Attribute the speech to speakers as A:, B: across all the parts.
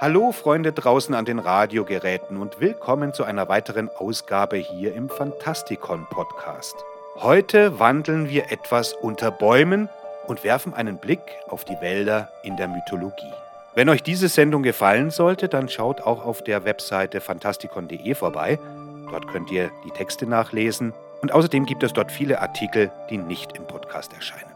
A: Hallo Freunde draußen an den Radiogeräten und willkommen zu einer weiteren Ausgabe hier im Fantastikon Podcast. Heute wandeln wir etwas unter Bäumen und werfen einen Blick auf die Wälder in der Mythologie. Wenn euch diese Sendung gefallen sollte, dann schaut auch auf der Webseite fantastikon.de vorbei. Dort könnt ihr die Texte nachlesen und außerdem gibt es dort viele Artikel, die nicht im Podcast erscheinen.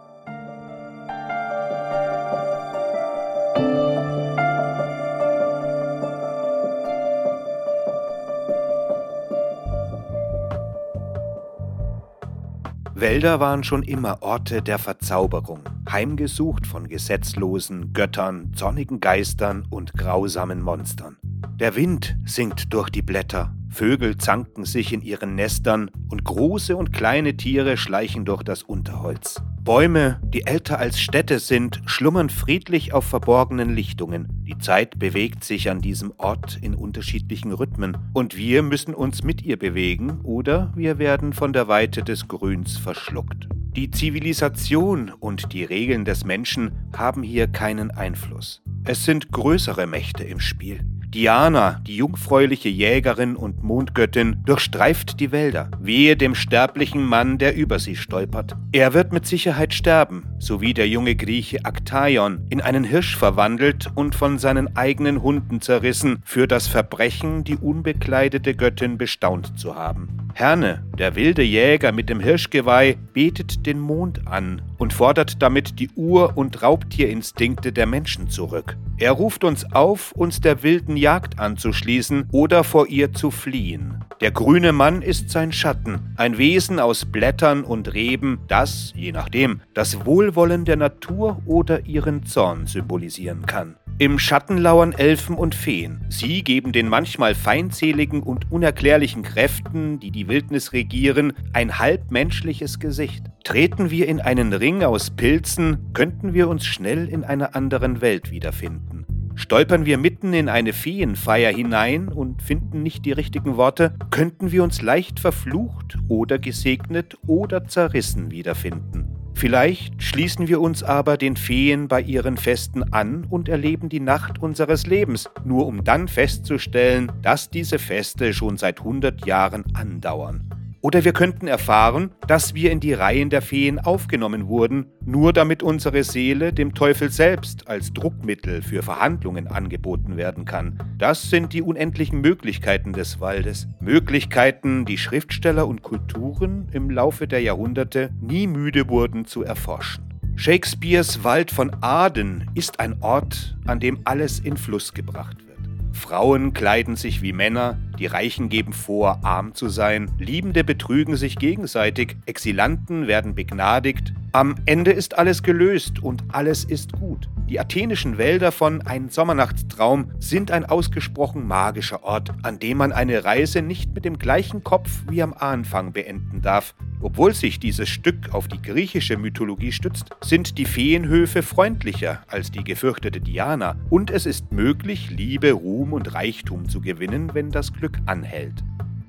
A: Wälder waren schon immer Orte der Verzauberung, heimgesucht von gesetzlosen Göttern, zornigen Geistern und grausamen Monstern. Der Wind singt durch die Blätter, Vögel zanken sich in ihren Nestern und große und kleine Tiere schleichen durch das Unterholz. Bäume, die älter als Städte sind, schlummern friedlich auf verborgenen Lichtungen. Die Zeit bewegt sich an diesem Ort in unterschiedlichen Rhythmen und wir müssen uns mit ihr bewegen oder wir werden von der Weite des Grüns verschluckt. Die Zivilisation und die Regeln des Menschen haben hier keinen Einfluss. Es sind größere Mächte im Spiel. Diana, die jungfräuliche Jägerin und Mondgöttin, durchstreift die Wälder. Wehe dem sterblichen Mann, der über sie stolpert. Er wird mit Sicherheit sterben, sowie der junge Grieche Aktaion, in einen Hirsch verwandelt und von seinen eigenen Hunden zerrissen, für das Verbrechen, die unbekleidete Göttin bestaunt zu haben. Herne, der wilde Jäger mit dem Hirschgeweih, betet den Mond an und fordert damit die Ur- und Raubtierinstinkte der Menschen zurück. Er ruft uns auf, uns der wilden Jagd anzuschließen oder vor ihr zu fliehen. Der grüne Mann ist sein Schatten, ein Wesen aus Blättern und Reben, das, je nachdem, das Wohlwollen der Natur oder ihren Zorn symbolisieren kann. Im Schatten lauern Elfen und Feen. Sie geben den manchmal feindseligen und unerklärlichen Kräften, die die Wildnis regieren, ein halbmenschliches Gesicht. Treten wir in einen Ring aus Pilzen, könnten wir uns schnell in einer anderen Welt wiederfinden. Stolpern wir mitten in eine Feenfeier hinein und finden nicht die richtigen Worte, könnten wir uns leicht verflucht oder gesegnet oder zerrissen wiederfinden. Vielleicht schließen wir uns aber den Feen bei ihren Festen an und erleben die Nacht unseres Lebens, nur um dann festzustellen, dass diese Feste schon seit 100 Jahren andauern. Oder wir könnten erfahren, dass wir in die Reihen der Feen aufgenommen wurden, nur damit unsere Seele dem Teufel selbst als Druckmittel für Verhandlungen angeboten werden kann. Das sind die unendlichen Möglichkeiten des Waldes. Möglichkeiten, die Schriftsteller und Kulturen im Laufe der Jahrhunderte nie müde wurden zu erforschen. Shakespeares Wald von Aden ist ein Ort, an dem alles in Fluss gebracht wird. Frauen kleiden sich wie Männer, die Reichen geben vor, arm zu sein, Liebende betrügen sich gegenseitig, Exilanten werden begnadigt. Am Ende ist alles gelöst und alles ist gut. Die athenischen Wälder von Ein Sommernachtstraum sind ein ausgesprochen magischer Ort, an dem man eine Reise nicht mit dem gleichen Kopf wie am Anfang beenden darf. Obwohl sich dieses Stück auf die griechische Mythologie stützt, sind die Feenhöfe freundlicher als die gefürchtete Diana und es ist möglich, Liebe, Ruhm und Reichtum zu gewinnen, wenn das Glück anhält.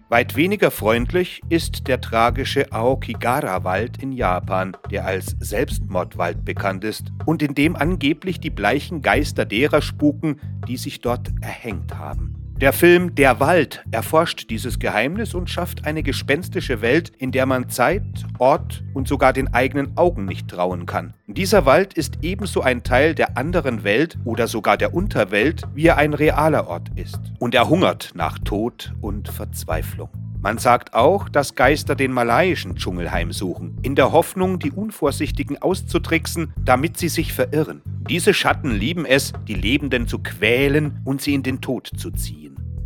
A: Weit weniger freundlich ist der tragische Aokigara-Wald in Japan, der als Selbstmordwald bekannt ist und in dem angeblich die bleichen Geister derer spuken, die sich dort erhängt haben. Der Film Der Wald erforscht dieses Geheimnis und schafft eine gespenstische Welt, in der man Zeit, Ort und sogar den eigenen Augen nicht trauen kann. Dieser Wald ist ebenso ein Teil der anderen Welt oder sogar der Unterwelt, wie er ein realer Ort ist. Und er hungert nach Tod und Verzweiflung. Man sagt auch, dass Geister den malaiischen Dschungel heimsuchen, in der Hoffnung, die Unvorsichtigen auszutricksen, damit sie sich verirren. Diese Schatten lieben es, die Lebenden zu quälen und sie in den Tod zu ziehen.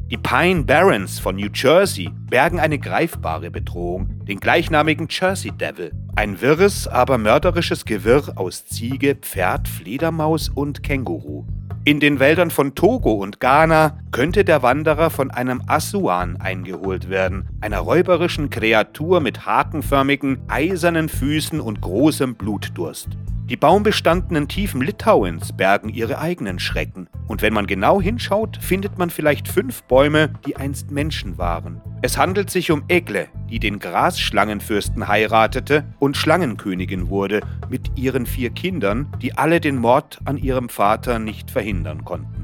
A: Die Pine Barrens von New Jersey bergen eine greifbare Bedrohung, den gleichnamigen Jersey Devil, ein wirres, aber mörderisches Gewirr aus Ziege, Pferd, Fledermaus und Känguru. In den Wäldern von Togo und Ghana könnte der Wanderer von einem Asuan eingeholt werden, einer räuberischen Kreatur mit hakenförmigen, eisernen Füßen und großem Blutdurst. Die baumbestandenen Tiefen Litauens bergen ihre eigenen Schrecken. Und wenn man genau hinschaut, findet man vielleicht fünf Bäume, die einst Menschen waren. Es handelt sich um Egle, die den Grasschlangenfürsten heiratete und Schlangenkönigin wurde, mit ihren vier Kindern, die alle den Mord an ihrem Vater nicht verhindern konnten.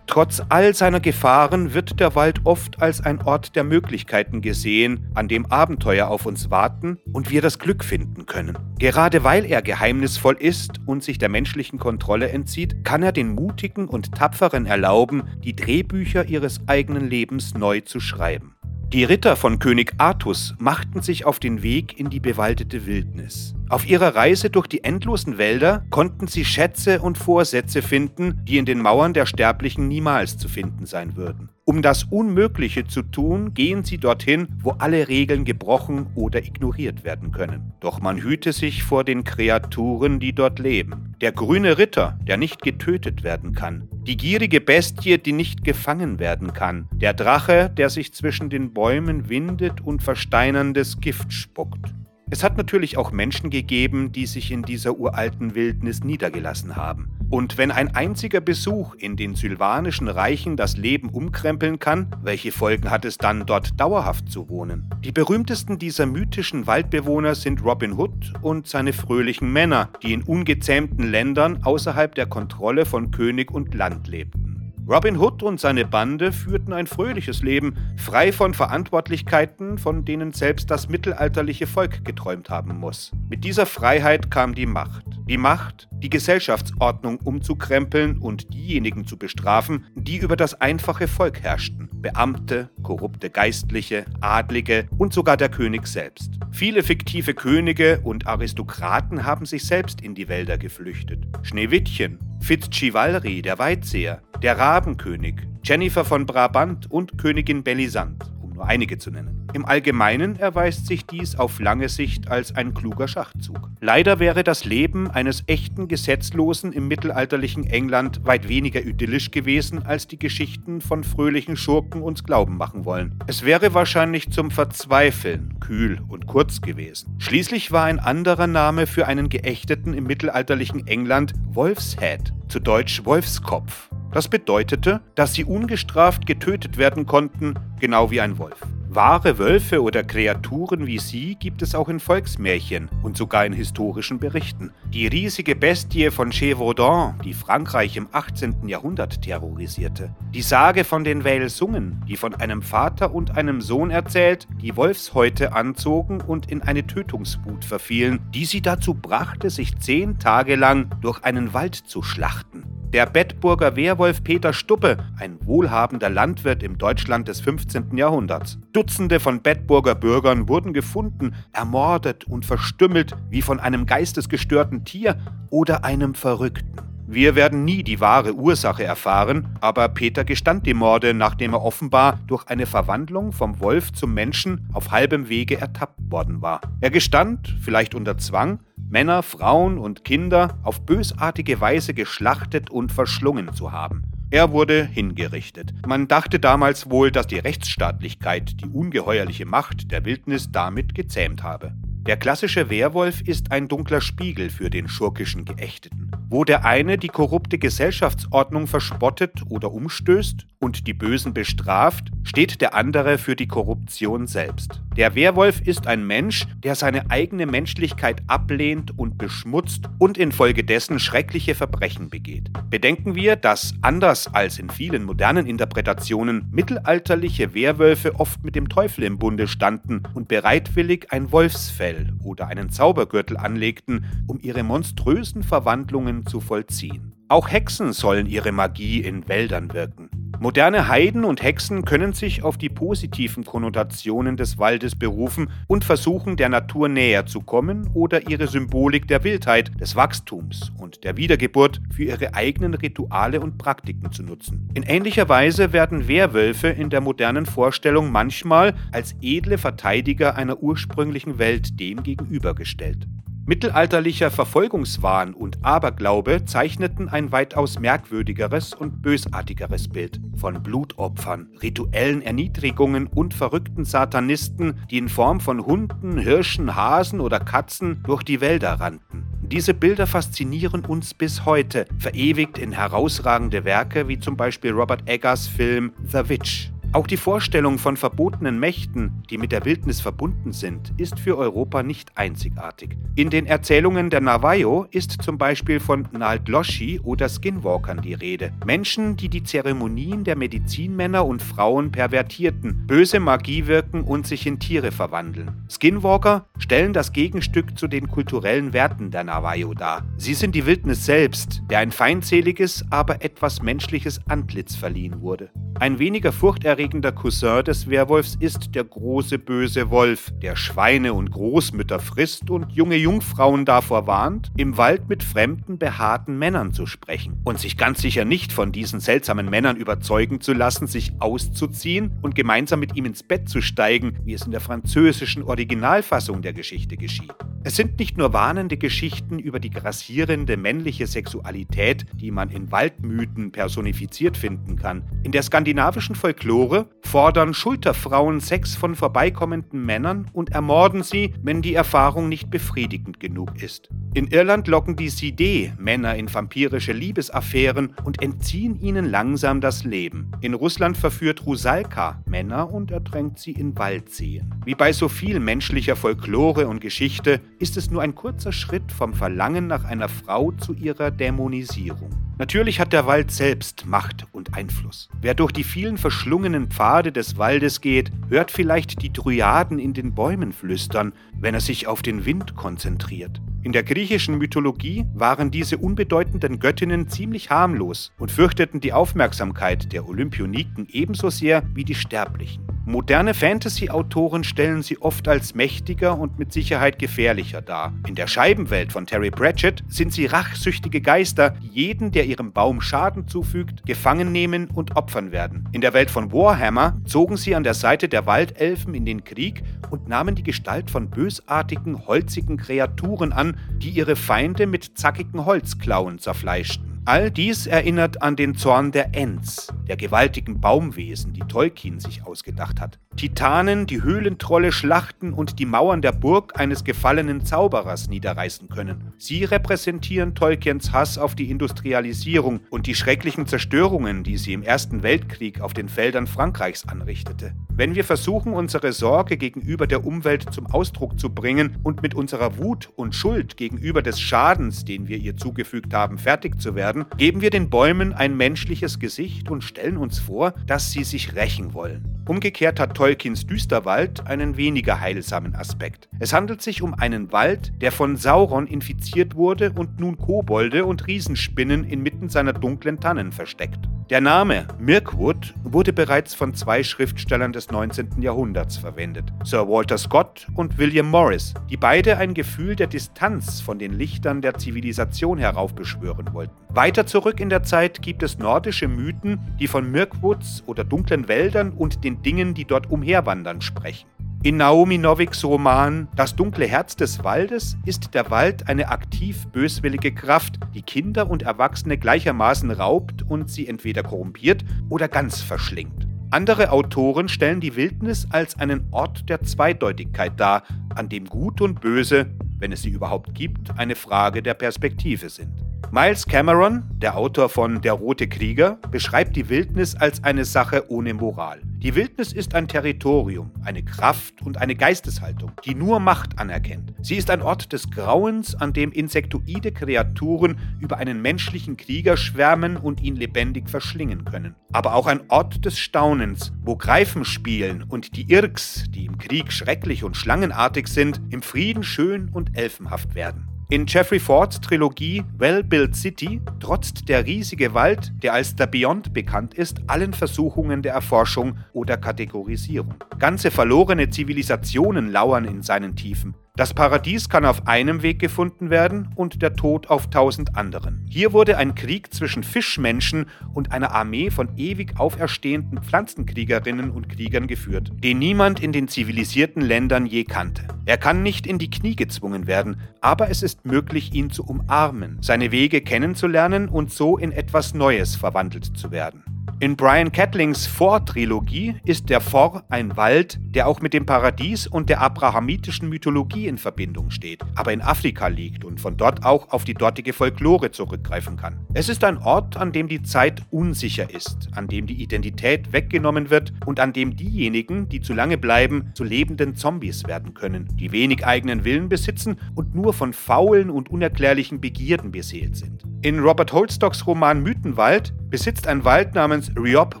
A: Trotz all seiner Gefahren wird der Wald oft als ein Ort der Möglichkeiten gesehen, an dem Abenteuer auf uns warten und wir das Glück finden können. Gerade weil er geheimnisvoll ist und sich der menschlichen Kontrolle entzieht, kann er den Mutigen und Tapferen erlauben, die Drehbücher ihres eigenen Lebens neu zu schreiben. Die Ritter von König Artus machten sich auf den Weg in die bewaldete Wildnis. Auf ihrer Reise durch die endlosen Wälder konnten sie Schätze und Vorsätze finden, die in den Mauern der Sterblichen niemals zu finden sein würden. Um das Unmögliche zu tun, gehen sie dorthin, wo alle Regeln gebrochen oder ignoriert werden können. Doch man hüte sich vor den Kreaturen, die dort leben. Der grüne Ritter, der nicht getötet werden kann. Die gierige Bestie, die nicht gefangen werden kann. Der Drache, der sich zwischen den Bäumen windet und versteinerndes Gift spuckt. Es hat natürlich auch Menschen gegeben, die sich in dieser uralten Wildnis niedergelassen haben. Und wenn ein einziger Besuch in den sylvanischen Reichen das Leben umkrempeln kann, welche Folgen hat es dann, dort dauerhaft zu wohnen? Die berühmtesten dieser mythischen Waldbewohner sind Robin Hood und seine fröhlichen Männer, die in ungezähmten Ländern außerhalb der Kontrolle von König und Land lebten. Robin Hood und seine Bande führten ein fröhliches Leben, frei von Verantwortlichkeiten, von denen selbst das mittelalterliche Volk geträumt haben muss. Mit dieser Freiheit kam die Macht. Die Macht, die Gesellschaftsordnung umzukrempeln und diejenigen zu bestrafen, die über das einfache Volk herrschten. Beamte, korrupte Geistliche, Adlige und sogar der König selbst. Viele fiktive Könige und Aristokraten haben sich selbst in die Wälder geflüchtet. Schneewittchen, Fitzchivalry, der Weitseher, der Rabenkönig, Jennifer von Brabant und Königin Belisand, nur einige zu nennen. Im Allgemeinen erweist sich dies auf lange Sicht als ein kluger Schachzug. Leider wäre das Leben eines echten Gesetzlosen im mittelalterlichen England weit weniger idyllisch gewesen, als die Geschichten von fröhlichen Schurken uns glauben machen wollen. Es wäre wahrscheinlich zum Verzweifeln kühl und kurz gewesen. Schließlich war ein anderer Name für einen Geächteten im mittelalterlichen England Wolfshead, zu Deutsch Wolfskopf. Das bedeutete, dass sie ungestraft getötet werden konnten, genau wie ein Wolf. Wahre Wölfe oder Kreaturen wie sie gibt es auch in Volksmärchen und sogar in historischen Berichten. Die riesige Bestie von Gévaudan, die Frankreich im 18. Jahrhundert terrorisierte. Die Sage von den Welsungen, die von einem Vater und einem Sohn erzählt, die Wolfshäute anzogen und in eine Tötungswut verfielen, die sie dazu brachte, sich zehn Tage lang durch einen Wald zu schlachten. Der Bettburger Wehrwolf Peter Stuppe, ein wohlhabender Landwirt im Deutschland des 15. Jahrhunderts. Dutzende von Bettburger Bürgern wurden gefunden, ermordet und verstümmelt wie von einem geistesgestörten Tier oder einem Verrückten. Wir werden nie die wahre Ursache erfahren, aber Peter gestand die Morde, nachdem er offenbar durch eine Verwandlung vom Wolf zum Menschen auf halbem Wege ertappt worden war. Er gestand, vielleicht unter Zwang, Männer, Frauen und Kinder auf bösartige Weise geschlachtet und verschlungen zu haben. Er wurde hingerichtet. Man dachte damals wohl, dass die Rechtsstaatlichkeit die ungeheuerliche Macht der Wildnis damit gezähmt habe. Der klassische Werwolf ist ein dunkler Spiegel für den schurkischen Geächteten. Wo der eine die korrupte Gesellschaftsordnung verspottet oder umstößt und die Bösen bestraft, steht der andere für die Korruption selbst. Der Werwolf ist ein Mensch, der seine eigene Menschlichkeit ablehnt und beschmutzt und infolgedessen schreckliche Verbrechen begeht. Bedenken wir, dass anders als in vielen modernen Interpretationen mittelalterliche Werwölfe oft mit dem Teufel im Bunde standen und bereitwillig ein Wolfsfell oder einen Zaubergürtel anlegten, um ihre monströsen Verwandlungen zu vollziehen. Auch Hexen sollen ihre Magie in Wäldern wirken. Moderne Heiden und Hexen können sich auf die positiven Konnotationen des Waldes berufen und versuchen, der Natur näher zu kommen oder ihre Symbolik der Wildheit, des Wachstums und der Wiedergeburt für ihre eigenen Rituale und Praktiken zu nutzen. In ähnlicher Weise werden Werwölfe in der modernen Vorstellung manchmal als edle Verteidiger einer ursprünglichen Welt dem gegenübergestellt. Mittelalterlicher Verfolgungswahn und Aberglaube zeichneten ein weitaus merkwürdigeres und bösartigeres Bild von Blutopfern, rituellen Erniedrigungen und verrückten Satanisten, die in Form von Hunden, Hirschen, Hasen oder Katzen durch die Wälder rannten. Diese Bilder faszinieren uns bis heute, verewigt in herausragende Werke wie zum Beispiel Robert Eggers Film The Witch. Auch die Vorstellung von verbotenen Mächten, die mit der Wildnis verbunden sind, ist für Europa nicht einzigartig. In den Erzählungen der Navajo ist zum Beispiel von Naldloshi oder Skinwalkern die Rede. Menschen, die die Zeremonien der Medizinmänner und Frauen pervertierten, böse Magie wirken und sich in Tiere verwandeln. Skinwalker stellen das Gegenstück zu den kulturellen Werten der Navajo dar. Sie sind die Wildnis selbst, der ein feindseliges, aber etwas menschliches Antlitz verliehen wurde. Ein weniger furchterregender Cousin des Werwolfs ist der große böse Wolf, der Schweine und Großmütter frisst und junge Jungfrauen davor warnt, im Wald mit fremden, behaarten Männern zu sprechen und sich ganz sicher nicht von diesen seltsamen Männern überzeugen zu lassen, sich auszuziehen und gemeinsam mit ihm ins Bett zu steigen, wie es in der französischen Originalfassung der Geschichte geschieht. Es sind nicht nur warnende Geschichten über die grassierende männliche Sexualität, die man in Waldmythen personifiziert finden kann. In der skandinavischen Folklore fordern Schulterfrauen Sex von vorbeikommenden Männern und ermorden sie, wenn die Erfahrung nicht befriedigend genug ist. In Irland locken die Sidé Männer in vampirische Liebesaffären und entziehen ihnen langsam das Leben. In Russland verführt Rusalka Männer und ertränkt sie in Waldseen. Wie bei so viel menschlicher Folklore und Geschichte ist es nur ein kurzer Schritt vom Verlangen nach einer Frau zu ihrer Dämonisierung. Natürlich hat der Wald selbst Macht und Einfluss. Wer durch die vielen verschlungenen Pfade des Waldes geht, hört vielleicht die Dryaden in den Bäumen flüstern, wenn er sich auf den Wind konzentriert. In der griechischen Mythologie waren diese unbedeutenden Göttinnen ziemlich harmlos und fürchteten die Aufmerksamkeit der Olympioniken ebenso sehr wie die Sterblichen. Moderne Fantasy-Autoren stellen sie oft als mächtiger und mit Sicherheit gefährlicher dar. In der Scheibenwelt von Terry Pratchett sind sie rachsüchtige Geister, die jeden, der ihrem Baum Schaden zufügt, gefangen nehmen und opfern werden. In der Welt von Warhammer zogen sie an der Seite der Waldelfen in den Krieg und nahmen die Gestalt von bösartigen, holzigen Kreaturen an, die ihre Feinde mit zackigen Holzklauen zerfleischten. All dies erinnert an den Zorn der Ents, der gewaltigen Baumwesen, die Tolkien sich ausgedacht hat. Titanen, die Höhlentrolle schlachten und die Mauern der Burg eines gefallenen Zauberers niederreißen können. Sie repräsentieren Tolkiens Hass auf die Industrialisierung und die schrecklichen Zerstörungen, die sie im Ersten Weltkrieg auf den Feldern Frankreichs anrichtete. Wenn wir versuchen, unsere Sorge gegenüber der Umwelt zum Ausdruck zu bringen und mit unserer Wut und Schuld gegenüber des Schadens, den wir ihr zugefügt haben, fertig zu werden, geben wir den Bäumen ein menschliches Gesicht und stellen uns vor, dass sie sich rächen wollen. Umgekehrt hat Tolkiens Düsterwald einen weniger heilsamen Aspekt. Es handelt sich um einen Wald, der von Sauron infiziert wurde und nun Kobolde und Riesenspinnen inmitten seiner dunklen Tannen versteckt. Der Name Mirkwood wurde bereits von zwei Schriftstellern des 19. Jahrhunderts verwendet, Sir Walter Scott und William Morris, die beide ein Gefühl der Distanz von den Lichtern der Zivilisation heraufbeschwören wollten. Weiter zurück in der Zeit gibt es nordische Mythen, die von Mirkwoods oder dunklen Wäldern und den Dingen, die dort umherwandern, sprechen. In Naomi Noviks Roman Das dunkle Herz des Waldes ist der Wald eine aktiv böswillige Kraft, die Kinder und Erwachsene gleichermaßen raubt und sie entweder korrumpiert oder ganz verschlingt. Andere Autoren stellen die Wildnis als einen Ort der Zweideutigkeit dar, an dem Gut und Böse, wenn es sie überhaupt gibt, eine Frage der Perspektive sind. Miles Cameron, der Autor von Der rote Krieger, beschreibt die Wildnis als eine Sache ohne Moral. Die Wildnis ist ein Territorium, eine Kraft und eine Geisteshaltung, die nur Macht anerkennt. Sie ist ein Ort des Grauens, an dem insektoide Kreaturen über einen menschlichen Krieger schwärmen und ihn lebendig verschlingen können. Aber auch ein Ort des Staunens, wo Greifen spielen und die Irks, die im Krieg schrecklich und schlangenartig sind, im Frieden schön und elfenhaft werden. In Jeffrey Fords Trilogie Well Built City trotzt der riesige Wald, der als The Beyond bekannt ist, allen Versuchungen der Erforschung oder Kategorisierung. Ganze verlorene Zivilisationen lauern in seinen Tiefen. Das Paradies kann auf einem Weg gefunden werden und der Tod auf tausend anderen. Hier wurde ein Krieg zwischen Fischmenschen und einer Armee von ewig auferstehenden Pflanzenkriegerinnen und Kriegern geführt, den niemand in den zivilisierten Ländern je kannte. Er kann nicht in die Knie gezwungen werden, aber es ist möglich, ihn zu umarmen, seine Wege kennenzulernen und so in etwas Neues verwandelt zu werden. In Brian Catlings Vor-Trilogie ist der For ein Wald, der auch mit dem Paradies und der abrahamitischen Mythologie in Verbindung steht, aber in Afrika liegt und von dort auch auf die dortige Folklore zurückgreifen kann. Es ist ein Ort, an dem die Zeit unsicher ist, an dem die Identität weggenommen wird und an dem diejenigen, die zu lange bleiben, zu lebenden Zombies werden können, die wenig eigenen Willen besitzen und nur von faulen und unerklärlichen Begierden beseelt sind. In Robert Holstocks Roman Mythenwald besitzt ein Wald namens Riob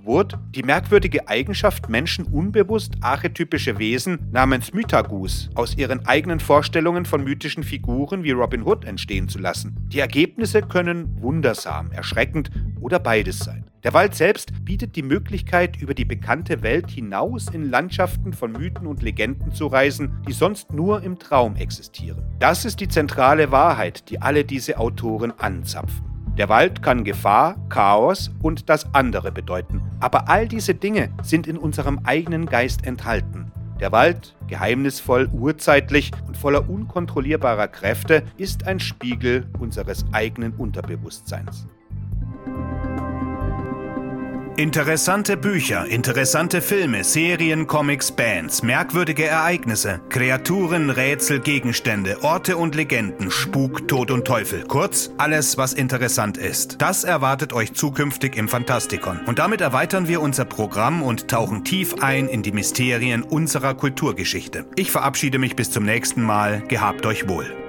A: Wood die merkwürdige Eigenschaft, Menschen unbewusst archetypische Wesen namens Mythagus aus ihren eigenen Vorstellungen von mythischen Figuren wie Robin Hood entstehen zu lassen. Die Ergebnisse können wundersam, erschreckend oder beides sein. Der Wald selbst bietet die Möglichkeit, über die bekannte Welt hinaus in Landschaften von Mythen und Legenden zu reisen, die sonst nur im Traum existieren. Das ist die zentrale Wahrheit, die alle diese Autoren anzapfen. Der Wald kann Gefahr, Chaos und das andere bedeuten, aber all diese Dinge sind in unserem eigenen Geist enthalten. Der Wald, geheimnisvoll, urzeitlich und voller unkontrollierbarer Kräfte, ist ein Spiegel unseres eigenen Unterbewusstseins.
B: Interessante Bücher, interessante Filme, Serien, Comics, Bands, merkwürdige Ereignisse, Kreaturen, Rätsel, Gegenstände, Orte und Legenden, Spuk, Tod und Teufel. Kurz, alles, was interessant ist. Das erwartet euch zukünftig im Fantastikon. Und damit erweitern wir unser Programm und tauchen tief ein in die Mysterien unserer Kulturgeschichte. Ich verabschiede mich bis zum nächsten Mal. Gehabt euch wohl.